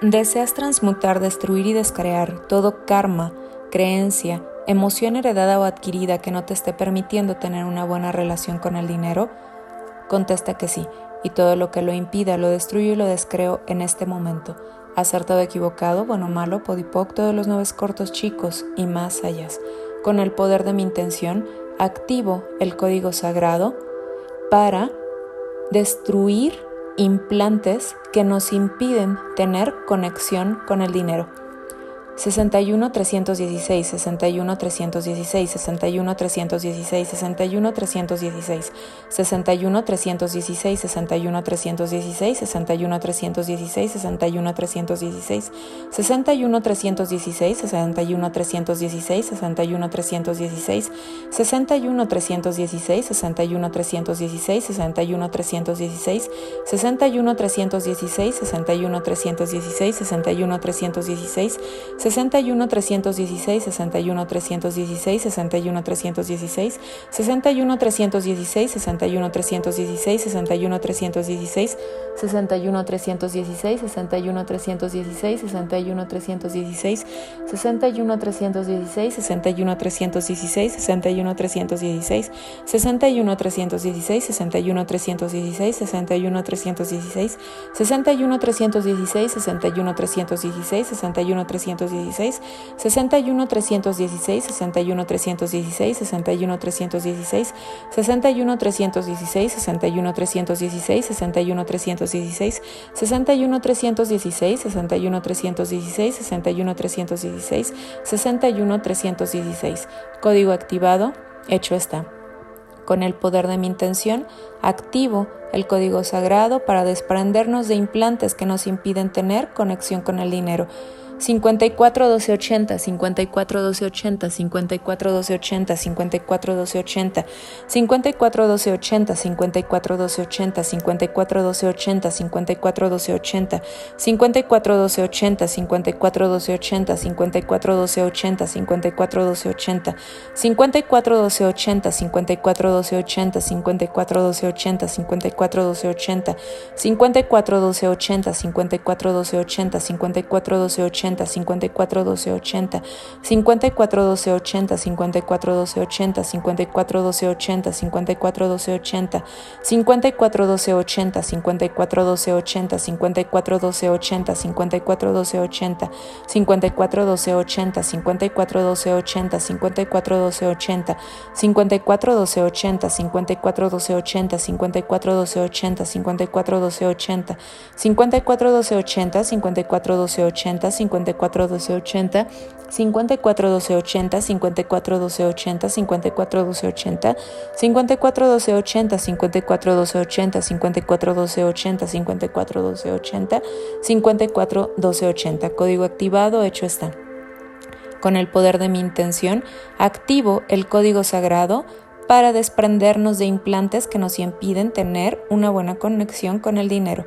Deseas transmutar, destruir y descrear todo karma, creencia, emoción heredada o adquirida que no te esté permitiendo tener una buena relación con el dinero? Contesta que sí, y todo lo que lo impida lo destruyo y lo descreo en este momento. Acertado, equivocado, bueno, malo, podipoc, todos los nueve cortos chicos y más allá. Con el poder de mi intención, activo el código sagrado para destruir implantes que nos impiden tener conexión con el dinero. 61 316, 61 316, 61 316, 61 316, 61 316, 61 316, 61 316, 61 316, 61 316, 61 316, 61 316, 61 316, 61 316, 61 316, 61 316, 61 316, 61 316, 61 316, 61 316, 61 316, 61 316, 61 316, 61 316, 61 316, 61 316, 61 316, 61 316, 61 316, 61 316, 61 316, 61 316, 61 316, 61 316, 61 316, 61 316, 61 316, 61 316, 61 316, 61 316, 61 316, 61 316, 61 316, 61 316, 61 316, 61 316. Código activado, hecho está. Con el poder de mi intención, activo el código sagrado para desprendernos de implantes que nos impiden tener conexión con el dinero. 54 12 80, 54 12 80, 54 12 80, 54 12 80, 54 12 80, 54 12 80, 54 12 80, 54 12 80, 54 12 80, 54 12 80, 54 12 80, 54 12 80, 54 12 80, 54 12 80, 54 12 80, 54 12 80, 54 12 80, 54 12 80, 54 12 80, 54 12 80, 54 12 80, 54 12 80, 54 12 80, 54 12 80, 54 12 80, 54 12 80, 54 12 80, 54 12 80, 54 12 80, 54 12 80, 54 12 80, 54 12 80, 54 12 80, 54 12 80, 54 12 80, 54 12 80, 54 12 80, 54 12 80, 54 12 80, 54 12 80, 54 12 80, 54 12 80, 54 12 80, 54 12 80, 54 12 80, 54 12 80. Código activado, hecho está. Con el poder de mi intención, activo el código sagrado para desprendernos de implantes que nos impiden tener una buena conexión con el dinero.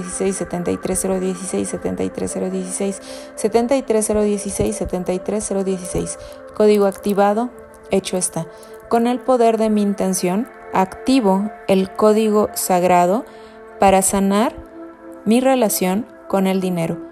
016 73016 73016 73016 73016 Código activado, hecho está. Con el poder de mi intención, activo el código sagrado para sanar mi relación con el dinero.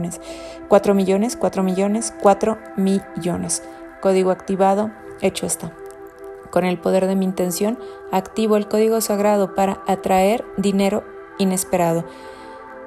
millones, 4 millones, 4 millones, 4 millones. Código activado, hecho está. Con el poder de mi intención, activo el código sagrado para atraer dinero inesperado.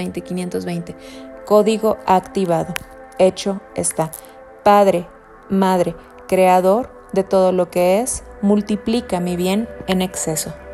520, 520. Código activado. Hecho está. Padre, Madre, Creador de todo lo que es, multiplica mi bien en exceso.